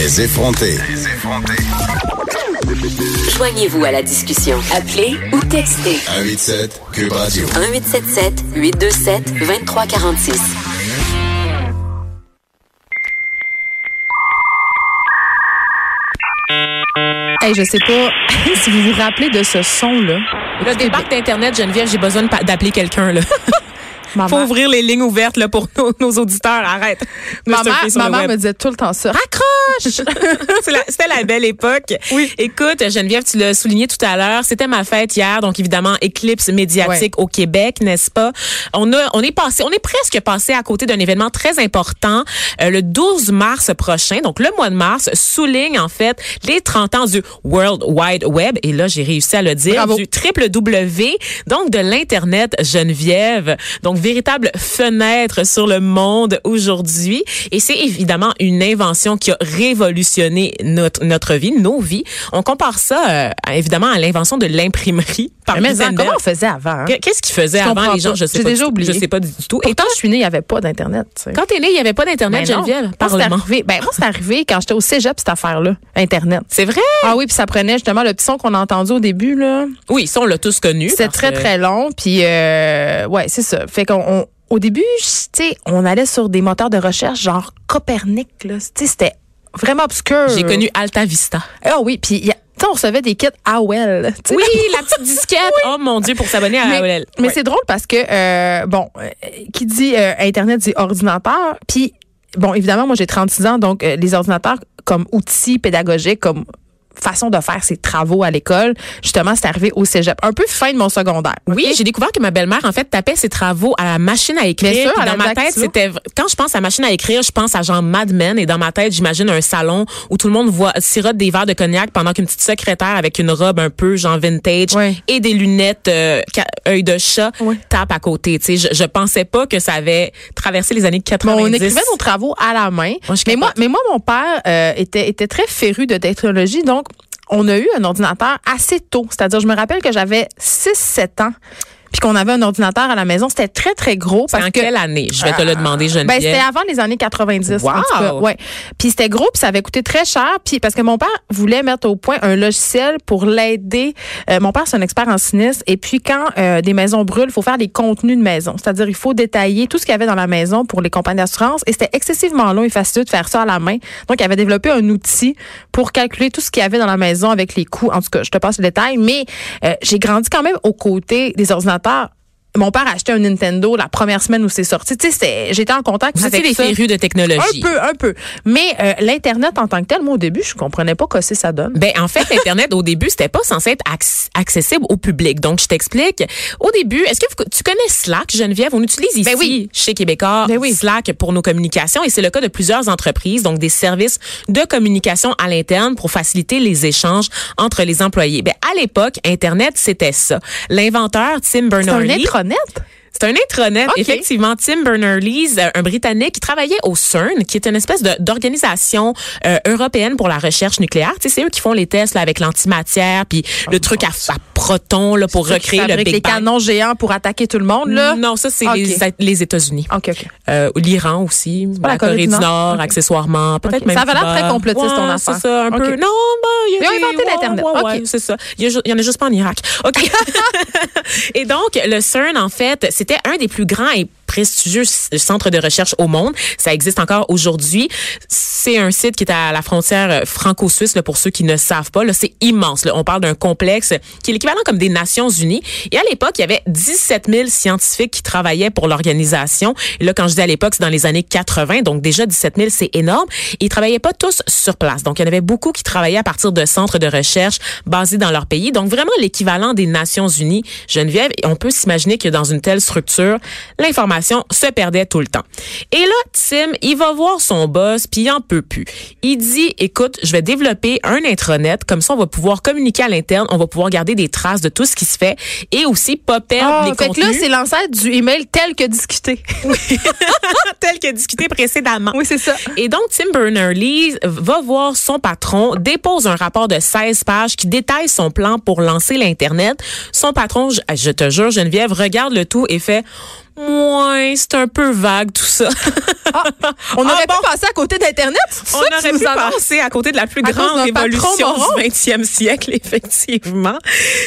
Les effrontés. Joignez-vous à la discussion. Appelez ou textez 187 Cube Radio. 1877 827 2346. Hey, je sais pas si vous vous rappelez de ce son-là. Le débarque d'Internet, Geneviève, j'ai besoin d'appeler quelqu'un. là. Ma Faut ouvrir les lignes ouvertes là, pour nos, nos auditeurs. Arrête. de ma surfer mère- sur ma le mère web. me disait tout le temps ça. Raccroche! C'était la belle époque. Oui. Écoute, Geneviève, tu l'as souligné tout à l'heure. C'était ma fête hier, donc évidemment éclipse médiatique au Québec, n'est-ce pas? On a, on est passé, on est presque passé à côté d'un événement très important. Euh, le 12 mars prochain, donc le mois de mars, souligne en fait les 30 ans du World Wide Web. Et là, j'ai réussi à le dire, Bravo. du triple W, donc de l'internet Geneviève. Donc véritable fenêtre sur le monde aujourd'hui. Et c'est évidemment une invention qui a révolutionné notre, notre vie, nos vies. On compare ça, euh, évidemment, à l'invention de l'imprimerie par Mais Gutenberg. comment on faisait avant? hein? Qu- Qu'est-ce qu'ils faisaient avant les gens? Je sais J'ai pas. déjà du- oublié. Je sais pas du tout. Et Pourtant, je suis née, il n'y avait pas d'Internet. tu sais. quand t'es né, il n'y avait pas d'Internet, Ben. Geneviève? Moi, c'est Parlement. arrivé. Ben, moi, c'est arrivé quand j'étais au cégep, cette affaire-là. Internet. C'est vrai? Ah oui, puis ça prenait justement le petit son qu'on a entendu au début, là. Oui, ça, on l'a tous connu. C'était parce très, que- très long. Puis, euh, ouais, c'est ça. Fait qu'on, on- au début, tu sais, on allait sur des moteurs de recherche genre Copernic, là. Tu sais, c'était vraiment obscur. J'ai connu Alta Vista. Ah oui, puis, on recevait des kits AOL. Oui, la petite disquette. Oh mon Dieu, pour s'abonner à Mais, AOL. mais c'est drôle parce que, euh, bon, euh, qui dit euh, Internet dit ordinateur. Puis, bon, évidemment, moi, j'ai 36 ans, donc les ordinateurs comme outil pédagogique, comme façon de faire ses travaux à l'école, justement, c'est arrivé au cégep. Un peu fin de mon secondaire. Oui, j'ai découvert que ma belle-mère, en fait, tapait ses travaux à la machine à écrire. Bien sûr, à la dans ma tête, c'était, quand je pense à machine à écrire, je pense à genre Mad Men. Et dans ma tête, j'imagine un salon où tout le monde voit, sirote des verres de cognac pendant qu'une petite secrétaire avec une robe un peu genre vintage Ouais. et des lunettes, euh, œil de chat, Ouais. tape à côté. Tu sais, je, je pensais pas que ça avait traversé les années Bon, 90. on écrivait nos travaux à la main. Moi, mais, moi, mais moi, mon père euh, était, était très féru de technologie, donc on a eu un ordinateur assez tôt. C'est-à-dire, je me rappelle que j'avais 6-7 ans, puis qu'on avait un ordinateur à la maison. C'était très, très gros. Parce en que, quelle année? Je vais te le demander, Geneviève. Ben, c'était avant les années 90. Wow! En tout cas, ouais. Puis c'était gros, puis ça avait coûté très cher. Puis parce que mon père voulait mettre au point un logiciel pour l'aider. Euh, mon père, c'est un expert en sinistre. Et puis quand euh, des maisons brûlent, il faut faire des contenus de maison. C'est-à-dire, il faut détailler tout ce qu'il y avait dans la maison pour les compagnies d'assurance. Et c'était excessivement long et facile de faire ça à la main. Donc, il avait développé un outil pour calculer tout ce qu'il y avait dans la maison avec les coûts. En tout cas, je te passe les détails. Mais euh, j'ai grandi quand même aux côtés des ordinateurs. consommateurs Mon père a acheté un Nintendo la première semaine où c'est sorti. Tu sais, c'est- j'étais en contact Vous avec des férus de technologie. Un peu, un peu. Mais euh, l'Internet en tant que tel, moi, au début, je comprenais pas quoi ça donne. Ben en fait, Internet au début c'était pas censé être acc- accessible au public. Donc je t'explique. Au début, est-ce que vous- tu connais Slack, Geneviève? On utilise ici Ben oui. chez Québécois Ben oui. Slack pour nos communications et c'est le cas de plusieurs entreprises, donc des services de communication à l'interne pour faciliter les échanges entre les employés. Ben à l'époque, Internet c'était ça. L'inventeur Tim C'est Berners-Lee intranet? C'est un intranet, Ok. effectivement. Tim Berners-Lee, euh, un Britannique qui travaillait au CERN, qui est une espèce d'organisation euh, européenne pour la recherche nucléaire. C'est eux qui font les tests là, avec l'antimatière, puis le truc à, à protons là, pour recréer le Big les Bang. canons géants pour attaquer tout le monde, là? Non, ça, c'est les, les États-Unis. OK, OK. Euh, L'Iran aussi, la, la Corée, du Nord, accessoirement, peut-être même Ça avait l'air très complotiste, ton Ouais, affaire. C'est ça, un peu. Non, bah, il y a Ils ont des- inventé l'Internet. ouais, ouais, c'est ça. Il y, y en a juste pas en Irak. OK. et donc, le CERN, en fait, c'était un des plus grands et prestigieux c- centres de recherche au monde. Ça existe encore aujourd'hui. C'est un site qui est à la frontière euh, franco-suisse, pour ceux qui ne savent pas. Là, c'est immense. Là. On parle d'un complexe qui est l'équivalent comme des Nations Unies. Et à l'époque, il y avait 17 000 scientifiques qui travaillaient pour l'organisation. Là, quand je dis à l'époque, c'est dans les années 80. Donc déjà, 17 000, c'est énorme. Et ils travaillaient pas tous sur place. Donc, il y en avait beaucoup qui travaillaient à partir de centres de recherche basés dans leur pays. Donc, vraiment l'équivalent des Nations Unies. Geneviève, et on peut s'imaginer que dans une telle structure, l'information se perdait tout le temps. Et là, Tim, il va voir son boss, puis il en peut plus. Il dit, écoute, je vais développer un intranet, comme ça on va pouvoir communiquer à l'interne, on va pouvoir garder des traces de tout ce qui se fait et aussi pas perdre Ah, les fait que contenus là, c'est l'ancêtre du email tel que discuté. tel que discuté précédemment. oui, c'est ça. Et donc, Tim Berners-Lee va voir son patron, dépose un rapport de 16 pages qui détaille son plan pour lancer l'Internet. Son patron, je, je te jure, Geneviève, regarde le tout et fait... Ouais, c'est un peu vague tout ça. On Ah aurait bon? pu passer à côté d'Internet. On ça aurait pu passer à côté de la plus À grande révolution du 20e siècle, effectivement.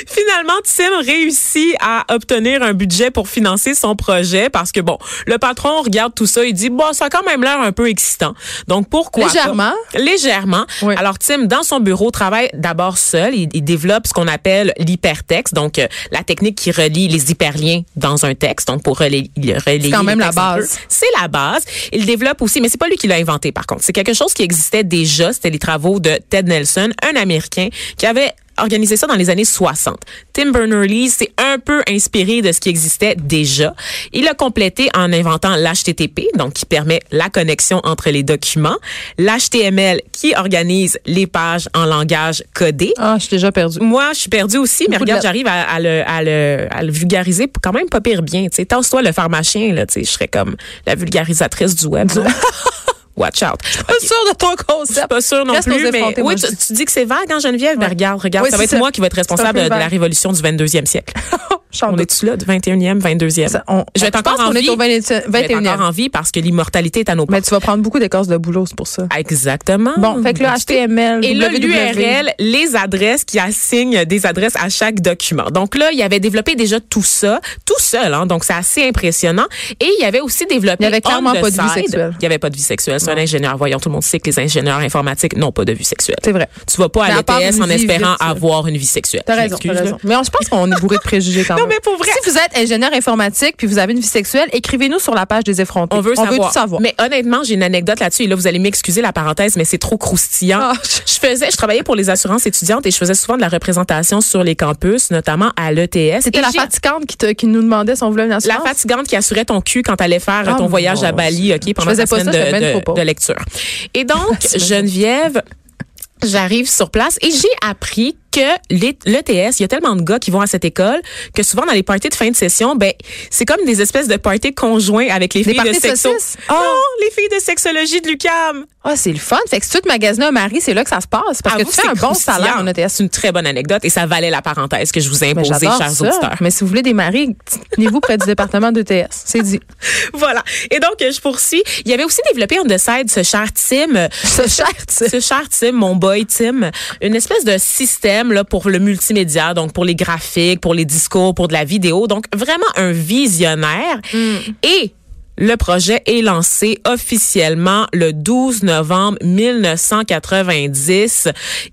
Finalement, Tim réussit à obtenir un budget pour financer son projet parce que, bon, le patron regarde tout ça et dit, bon, ça a quand même l'air un peu excitant. Donc, pourquoi? pas? Légèrement. Légèrement. Oui. Alors, Tim, dans son bureau, travaille d'abord seul. Il, il développe ce qu'on appelle l'hypertexte, donc euh, la technique qui relie les hyperliens dans un texte, donc pour relayer, relayer quand même la base. C'est la base. Il développe aussi, mais c'est pas lui qui l'a inventé par contre. C'est quelque chose qui existait déjà. C'était les travaux de Ted Nelson, un Américain qui avait organisé ça dans les années 60. Tim Berners-Lee s'est un peu inspiré de ce qui existait déjà. Il a complété en inventant l'HTTP, donc qui permet la connexion entre les documents, l'HTML qui organise les pages en langage codé. Ah, je suis déjà perdue. Moi, je suis perdue aussi, mais Beaucoup regarde, j'arrive à, à le, à, le, à le vulgariser quand même pas pire bien. Tu sais, tasse-toi le pharmacien, là, tu sais, je serais comme la vulgarisatrice du web. Watch out. Pas sûre de ton Je suis concept. pas sûre non Reste plus, mais oui, je tu, dis. tu dis que c'est vague, hein, Geneviève? Ben, Ouais. regarde, regarde, Oui, ça va c'est être ça. moi qui va être C'est responsable de, la révolution du 22e siècle. On est-tu là, du 21e, 22e? Ça, on- je vais être je encore en vie. au 20 Je vais être 21e. encore en vie parce que l'immortalité est à nos Mais portes. tu vas prendre beaucoup d'écorces de boulos pour ça. Exactement. Bon, fait que là, HTML, Et là, l'URL, les adresses qui assignent des adresses à chaque document. Donc là, il avait développé déjà tout ça, tout seul, hein, donc c'est assez impressionnant. Et il avait aussi développé Il y avait clairement pas de vie sexuelle. Il y avait pas de vie sexuelle. C'est un ingénieur. Voyons, tout le monde sait que les ingénieurs informatiques n'ont pas de vie sexuelle. C'est vrai. Tu vas pas Mais à l'ETS en espérant avoir une vie sexuelle. T'as raison, t'as. Mais on- je pense qu'on est bourré de préjugés quand Non, même. mais pour vrai. Si vous êtes ingénieur informatique puis vous avez une vie sexuelle, écrivez-nous sur la page des effrontés. On veut savoir. tout savoir. Mais honnêtement, j'ai une anecdote là-dessus. Et là, vous allez m'excuser la parenthèse, mais c'est trop croustillant. Ah. Je faisais, je travaillais pour les assurances étudiantes et je faisais souvent de la représentation sur les campus, notamment à l'ETS. C'était la j'ai- fatigante qui, te- qui nous demandait si on voulait une La assurance. fatigante qui assurait ton cul quand t'allais faire Ah, ton voyage à Bali, OK, pendant pas semaine de- de lecture. Et donc, Geneviève, j'arrive sur place et j'ai appris que l'ETS, il y a tellement de gars qui vont à cette école que souvent dans les parties de fin de session, ben c'est comme des espèces de parties conjoints avec les Des filles de sexo. Ah. Non, les filles de sexologie de l'UCAM. Ah, c'est le fun. Fait que si tu te magasines un mari, c'est là que ça se passe. Parce que Avoue tu fais c'est un bon salaire en ETS. C'est une très bonne anecdote et ça valait la parenthèse que je vous ai Mais imposée, j'adore chers ça. auditeurs. Mais si vous voulez des maris, tenez-vous près du département d'ETS. C'est dit. Voilà. Et donc, je poursuis. Il y avait aussi développé on the side ce cher Tim. Ce cher Tim. Ce cher Tim, mon boy Tim. Une espèce de système là, pour le multimédia, donc pour les graphiques, pour les discours, pour de la vidéo. Donc, vraiment un visionnaire. Mm. Et le projet est lancé officiellement le 12 novembre 1990.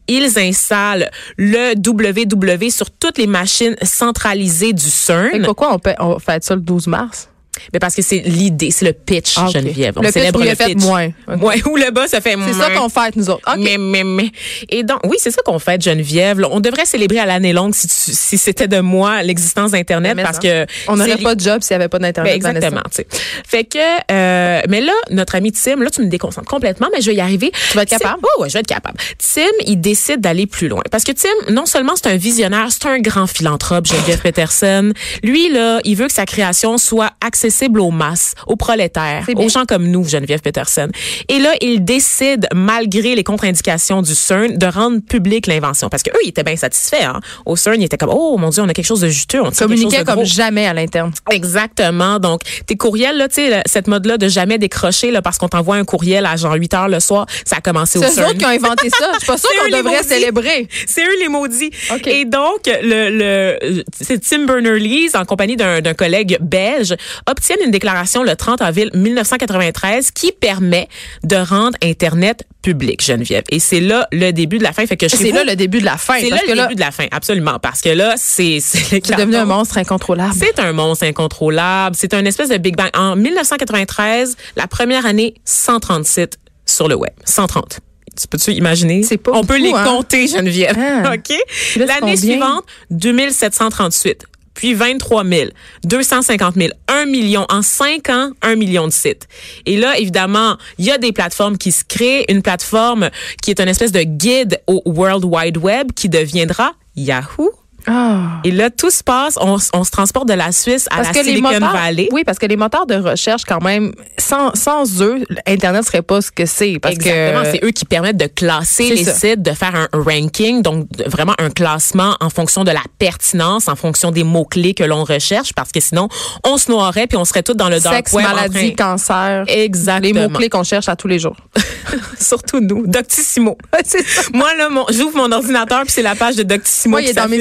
Ils installent le WW sur toutes les machines centralisées du CERN. Que pourquoi on fait ça le 12 mars? Mais parce que c'est l'idée, c'est le pitch, Ah, ok. Geneviève. On Le pitch célèbre il le fait pitch. moins. Ok. Ouais, où le bas, ça fait moins. C'est ça qu'on fête, nous autres. OK. Mais, mais, mais. Et donc, oui, c'est ça qu'on fait, Geneviève. On devrait célébrer à l'année longue si, si c'était de moi l'existence d'Internet parce ça. que. on n'aurait pas de job s'il n'y avait pas Ben, d'Internet. dans exactement, tu sais. Fait que, euh, mais là, notre ami Tim, là, tu me déconcentres complètement, mais je vais y arriver. Tu vas être Tim- capable? Oh, ouais, je vais être capable. Tim, il décide d'aller plus loin. Parce que Tim, non seulement c'est un visionnaire, c'est un grand philanthrope, Geneviève Peterson. Lui, là, il veut que sa création soit accessible aux masses, aux prolétaires, aux gens comme nous, Geneviève Peterson. Et là, il décide, malgré les contre-indications du CERN, de rendre publique l'invention. Parce que eux, ils étaient bien satisfaits, hein. Au CERN, ils étaient comme, oh, mon Dieu, on a quelque chose de juteux, on Communiquait comme jamais à l'interne. Exactement. Donc, tes courriels, là, tu sais, cette mode-là de jamais décrocher, là, parce qu'on t'envoie un courriel à genre 8 heures le soir, ça a commencé au C'est eux CERN. autres qui ont inventé ça. Je suis pas sûre qu'on devrait célébrer. C'est eux les maudits. OK. Et donc, le, le, c'est Tim Berners-Lee, en compagnie d'un d'un collègue belge, obtiennent une déclaration le 30 avril 1993 qui permet de rendre Internet public, Geneviève. Et c'est là le début de la fin. Fait que C'est là le début de la fin. c'est là le là, début de la fin, absolument. Parce que là, c'est c'est devenu un monstre incontrôlable. c'est un monstre incontrôlable. C'est un espèce de Big Bang. En 1993, la première année, 130 sites sur le web. 130. Tu peux-tu imaginer? C'est pas On peut les hein? compter, Geneviève. Ah. OK? L'année suivante, 2738. Puis 23 000, 250 000, 1 million. En cinq ans, 1 million de sites. Et là, évidemment, il y a des plateformes qui se créent. Une plateforme qui est une espèce de guide au World Wide Web qui deviendra Yahoo. Ah. Et là, tout se passe. On, se transporte de la Suisse à la Silicon moteurs, Valley. oui, parce que les moteurs de recherche, quand même, sans, sans eux, Internet serait pas ce que c'est. Parce Exactement, que c'est eux qui permettent de classer les ça. sites, de faire un ranking, donc vraiment un classement en fonction de la pertinence, en fonction des mots-clés que l'on recherche, parce que sinon, on se noierait puis on serait tous dans le dark sexe, web. maladie, train- cancer. Exactement. Les mots-clés qu'on cherche à tous les jours. Surtout nous, Doctissimo. ça. Moi, là, mon- j'ouvre mon ordinateur puis c'est la page de Doctissimo Moi, il est dans mes.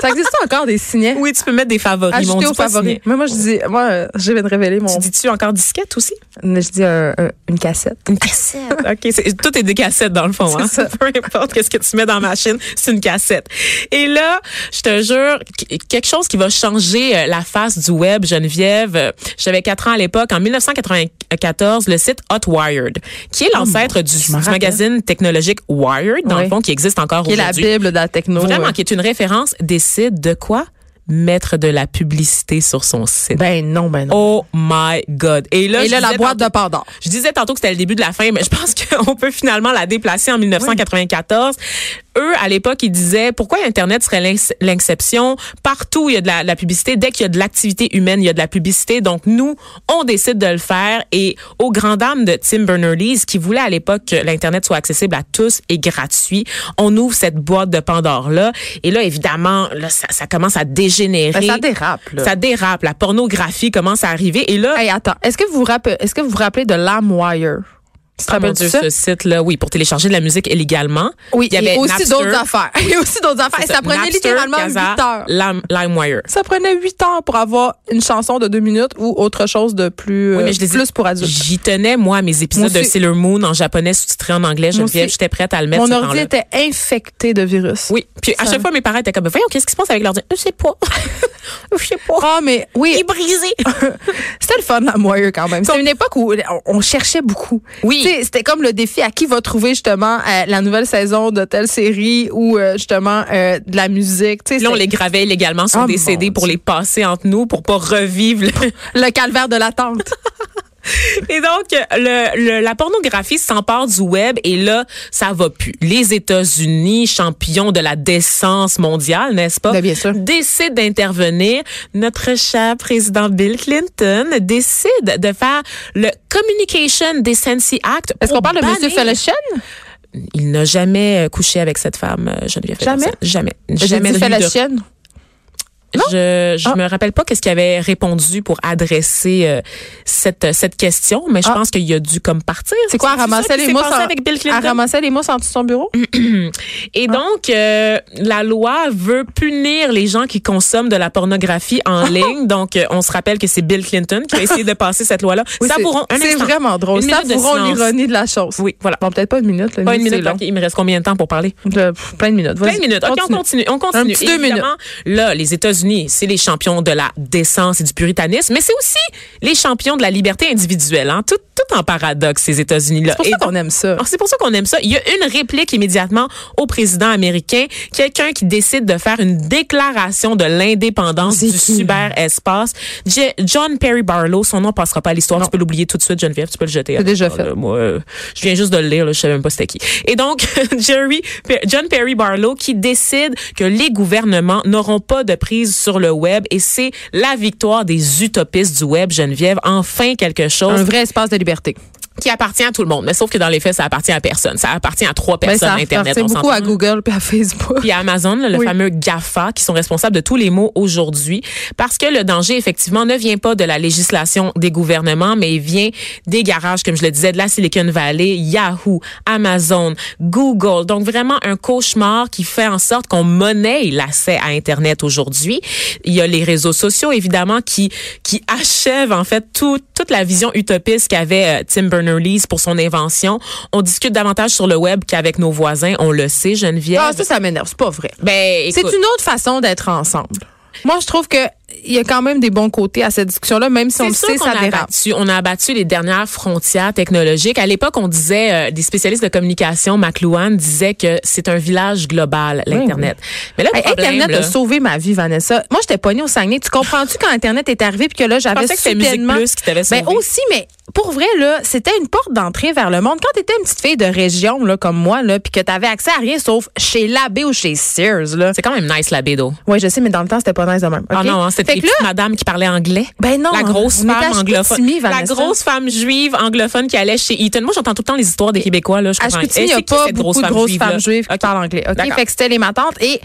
Ça existe encore des signets? Oui, tu peux mettre des favoris. Ajouter dit aux favoris. Mais moi, je dis, moi, euh, je viens de révéler mon. Tu dis-tu encore disquette aussi? Je dis un- un- une cassette. Une cassette. OK, tout est des cassettes dans le fond. Hein? Ça. Peu importe qu'est-ce que tu mets dans la machine, c'est une cassette. Et là, je te jure, qu- quelque chose qui va changer euh, la face du web, Geneviève. euh, J'avais quatre ans à l'époque. En 1994, le site Hotwired, qui est l'ancêtre du, Oh du magazine technologique Wired, dans Oui. le fond, qui existe encore Qui est la aujourd'hui. Bible de la techno. Vraiment, euh. qui est une référence, décide de quoi? Mettre de la publicité sur son site. Ben non, ben non. Oh my God. Et là, Et là, la boîte tantôt- de Pandore. je disais tantôt que c'était le début de la fin, mais je pense qu'on peut finalement la déplacer en 1994. Eux, à l'époque, ils disaient pourquoi Internet serait l'ex- l'exception. Partout, il y a de la, de la publicité. Dès qu'il y a de l'activité humaine, il y a de la publicité. Donc, nous, on décide de le faire. Et aux grandes dames de Tim Berners-Lee, qui voulait à l'époque que l'Internet soit accessible à tous et gratuit, on ouvre cette boîte de Pandore-là. Et là, évidemment, là, ça, ça commence à dégénérer. Ben, ça dérape, là. Ça dérape. La pornographie commence à arriver. Et là, Hey, attends. Est-ce que vous vous rappelez, est-ce que vous vous rappelez de LimeWire? Tu te Ah, rappelles Dieu, de ce site-là, oui, pour télécharger de la musique illégalement. Oui, il y avait et aussi d'autres affaires. Il y a aussi d'autres affaires. Et C'est ça prenait Napster, littéralement Kazaa, 8 heures. Lime- LimeWire. Ça prenait 8 heures pour avoir une chanson de 2 minutes ou autre chose de plus, Oui, euh, mais je les ai- plus pour adultes. J'y tenais, moi, à mes épisodes de. Sailor Moon en japonais sous-titré en anglais. J'étais prête à le mettre Mon ordi était infecté de virus. Oui. Puis à chaque fois, mes parents étaient comme, voyons, qu'est-ce qui se passe avec l'ordi? Je sais pas. Je sais pas. Ah, mais oui, Il est brisé. c'était le fun, LimeWire, quand même. C'était une époque où on cherchait beaucoup. Oui. C'était comme le défi à qui va trouver justement euh, la nouvelle saison de telle série ou euh, justement euh, de la musique. Là, on les gravait illégalement sur Oh, des CD pour les passer entre nous, pour pas revivre le, le calvaire de l'attente. Et donc, le, le- la pornographie s'empare du web et là, ça va plus. Les États-Unis, champions de la décence mondiale, n'est-ce pas? Ben, bien sûr. Décident d'intervenir. Notre cher président Bill Clinton décide de faire le Communication Decency Act. Est-ce qu'on parle de M. Fellowchen? Il n'a jamais couché avec cette femme, euh, Geneviève Jamais? Jamais. Jamais eu je je Ah. me rappelle pas qu'est-ce qu'il avait répondu pour adresser euh, cette cette question, mais je Ah. pense qu'il a dû comme partir. C'est quoi, ça qui les mousses en- avec Bill Clinton? ramassait les mousses en dessous de son bureau? Et donc euh, la loi veut punir les gens qui consomment de la pornographie en ligne. Donc euh, on se rappelle que c'est Bill Clinton qui a essayé de passer cette loi-là. Oui, c'est- Savourons un C'est vraiment drôle. Savourons silence. l'ironie de la chose. Oui, voilà. Bon, peut-être pas une minute. là, Pas une minute. long. ok. Il me reste combien de temps pour parler? Le- pff, plein de minutes. Plein de minutes. OK, on continue. On continue. Un petit deux Évidemment, Là, les États-Unis, c'est les champions de la décence et du puritanisme, mais c'est aussi les champions de la liberté individuelle. Hein? Tout, tout en paradoxe, ces États-Unis-là. C'est pour ça qu'on aime ça. alors, C'est pour ça qu'on aime ça. Il y a une réplique immédiatement au président américain, quelqu'un qui décide de faire une déclaration de l'indépendance du cyberespace. John Perry Barlow, son nom passera pas à l'histoire. Tu peux l'oublier tout de suite, Geneviève. Tu peux le jeter. C'est déjà fait. là, moi, euh, je viens juste de le lire. Là, je savais même pas c'était qui. Et donc, Jerry, John Perry Barlow qui décide que les gouvernements n'auront pas de prise sur le web et c'est la victoire des utopistes du web, Geneviève. Enfin quelque chose Un vrai espace de liberté. Qui appartient à tout le monde. Mais sauf que dans les faits, ça appartient à personne. Ça appartient à trois Ben, personnes ça Internet. beaucoup à. Google puis à Facebook. Puis à Amazon, là, le Oui. fameux GAFA, qui sont responsables de tous les maux aujourd'hui, parce que le danger, effectivement, ne vient pas de la législation des gouvernements, mais il vient des garages, comme je le disais, de la Silicon Valley, Yahoo, Amazon, Google. Donc vraiment un cauchemar qui fait en sorte qu'on monnaie l'accès à Internet aujourd'hui. Il y a les réseaux sociaux, évidemment, qui qui achèvent en fait tout, toute la vision utopiste qu'avait euh, Tim Berners-Lee pour son invention. On discute davantage sur le web qu'avec nos voisins, on le sait, Geneviève. Ah, ça, ça m'énerve. C'est pas vrai. Ben, C'est une autre façon d'être ensemble. Moi, je trouve que il y a quand même des bons côtés à cette discussion-là, même si on le sait, ça a abattu, on a abattu les dernières frontières technologiques. À l'époque, on disait, euh, des spécialistes de communication, McLuhan, disaient que c'est un village global, l'Internet. Mais là, le Hey, problème, Internet là, a sauvé ma vie, Vanessa. Moi, j'étais pognée au Saguenay. Tu comprends-tu quand Internet est arrivé puis que là, j'avais soudainement... Plus qui t'avait Ben sauvé. aussi, mais pour vrai, là, c'était une porte d'entrée vers le monde. Quand t'étais une petite fille de région, là, comme moi, là, puis que t'avais accès à rien sauf chez Labé ou chez Sears, là. c'est quand même nice, la bédo. Oui, je sais, mais dans le temps, c'était pas nice de même. Ah non, hein, c'était là, madames qui parlaient anglais. Ben non, la grosse femme anglophone. La grosse femme juive anglophone qui allait chez Eaton. Moi, j'entends tout le temps les histoires des Québécois. Là, je comprends. Il n'y a pas beaucoup de femme grosses femmes juives qui parlent anglais. OK? Fait que c'était les matantes. Et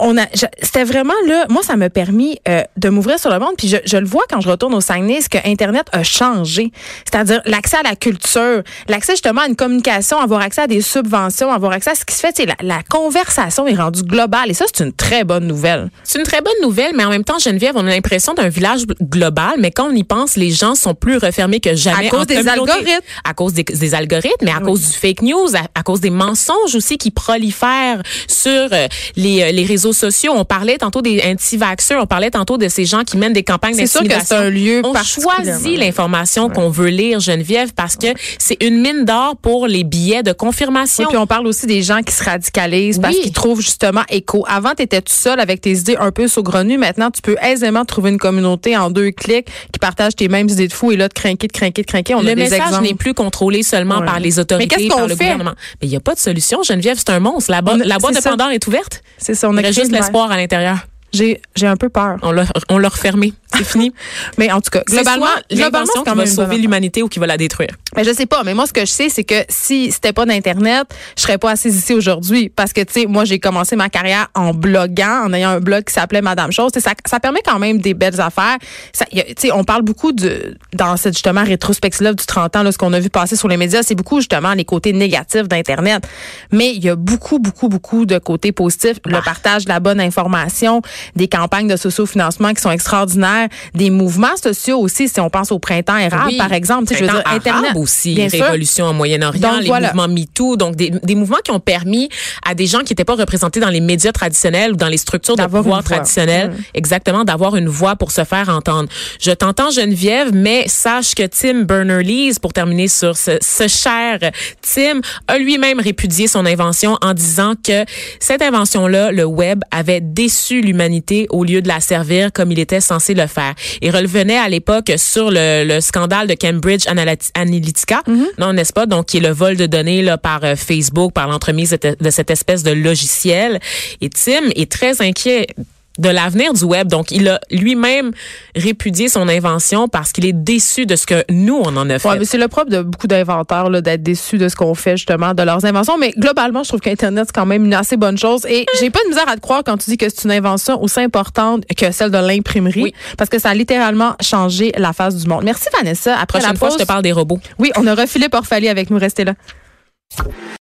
on a, c'était vraiment là, moi, ça m'a permis euh, de m'ouvrir sur le monde. Puis je, je le vois quand je retourne au Saguenay, ce que Internet a changé. C'est-à-dire l'accès à la culture, l'accès justement à une communication, avoir accès à des subventions, avoir accès à ce qui se fait. La, la conversation est rendue globale. Et ça, c'est une très bonne nouvelle. C'est une très bonne nouvelle, mais en même temps, Geneviève, on a l'impression d'un village global, mais quand on y pense, les gens sont plus refermés que jamais. À cause des algorithmes. À cause des, des algorithmes, mais à cause du fake news, à, à cause des mensonges aussi qui prolifèrent sur euh, les, euh, les réseaux sociaux. On parlait tantôt des anti-vaxxeurs, on parlait tantôt de ces gens qui mènent des campagnes C'est sûr que d'intimidation. c'est un lieu On choisit l'information qu'on veut lire, Geneviève, parce que c'est une mine d'or pour les billets de confirmation. Oui, puis on parle aussi des gens qui se radicalisent parce Oui. qu'ils trouvent justement écho. Avant, tu étais tout seul avec tes idées un peu saugrenues. Maintenant, tu peux aisément trouver une communauté en deux clics qui partage tes mêmes idées de fou et là, de crinquer, de crinquer, de crinquer. On le a des message n'est plus contrôlé seulement Ouais. par les autorités, Mais qu'est-ce qu'on par le fait? gouvernement. Mais il n'y a pas de solution. Geneviève, c'est un monstre. La, bo- la boîte de ça. Pandore est ouverte. C'est ça, on a reste juste l'espoir à l'intérieur. J'ai, j'ai un peu peur. On l'a, on l'a refermé. C'est fini. Mais en tout cas, globalement, globalement, c'est quand même sauver l'humanité ou qui va la détruire. Mais je sais pas, mais moi ce que je sais c'est que si c'était pas d'internet, je serais pas assise ici aujourd'hui parce que tu sais moi j'ai commencé ma carrière en bloguant, en ayant un blog qui s'appelait Madame Chose, Tu sais, ça ça permet quand même des belles affaires. Ça y a- tu sais on parle beaucoup de dans cette justement rétrospective là du 30 ans là ce qu'on a vu passer sur les médias, c'est beaucoup justement les côtés négatifs d'internet. Mais il y a beaucoup beaucoup beaucoup de côtés positifs, Bah. le partage de la bonne information, des campagnes de sociofinancement qui sont extraordinaires, des mouvements sociaux aussi si on pense au printemps érable Oui. par exemple, tu sais, je veux dire Printemps internet arabe aussi, bien sûr. révolution au Moyen-Orient, les voilà. mouvements MeToo, donc des, des mouvements qui ont permis à des gens qui n'étaient pas représentés dans les médias traditionnels ou dans les structures de pouvoir traditionnelles, exactement, d'avoir une voix pour se faire entendre. Je t'entends Geneviève, mais sache que Tim Berners-Lee, pour terminer sur ce, ce cher Tim, a lui-même répudié son invention en disant que cette invention-là, le web, avait déçu l'humanité au lieu de la servir comme il était censé le faire. Il revenait à l'époque sur le, le scandale de Cambridge Analyt- Analytica, non, n'est-ce pas? Donc, qui est le vol de données là, par euh, Facebook, par l'entremise de, de cette espèce de logiciel. Et Tim est très inquiet de l'avenir du web. Donc, il a lui-même répudié son invention parce qu'il est déçu de ce que nous, on en a fait. Ouais, mais c'est le propre de beaucoup d'inventeurs d'être déçus de ce qu'on fait justement de leurs inventions. Mais globalement, je trouve qu'Internet c'est quand même une assez bonne chose. Et j'ai pas de misère à te croire quand tu dis que c'est une invention aussi importante que celle de l'imprimerie, Oui. parce que ça a littéralement changé la face du monde. Merci Vanessa. Après Prochaine la fois, pause, je te parle des robots. oui, on aura Philippe Orphalie avec nous. Restez là.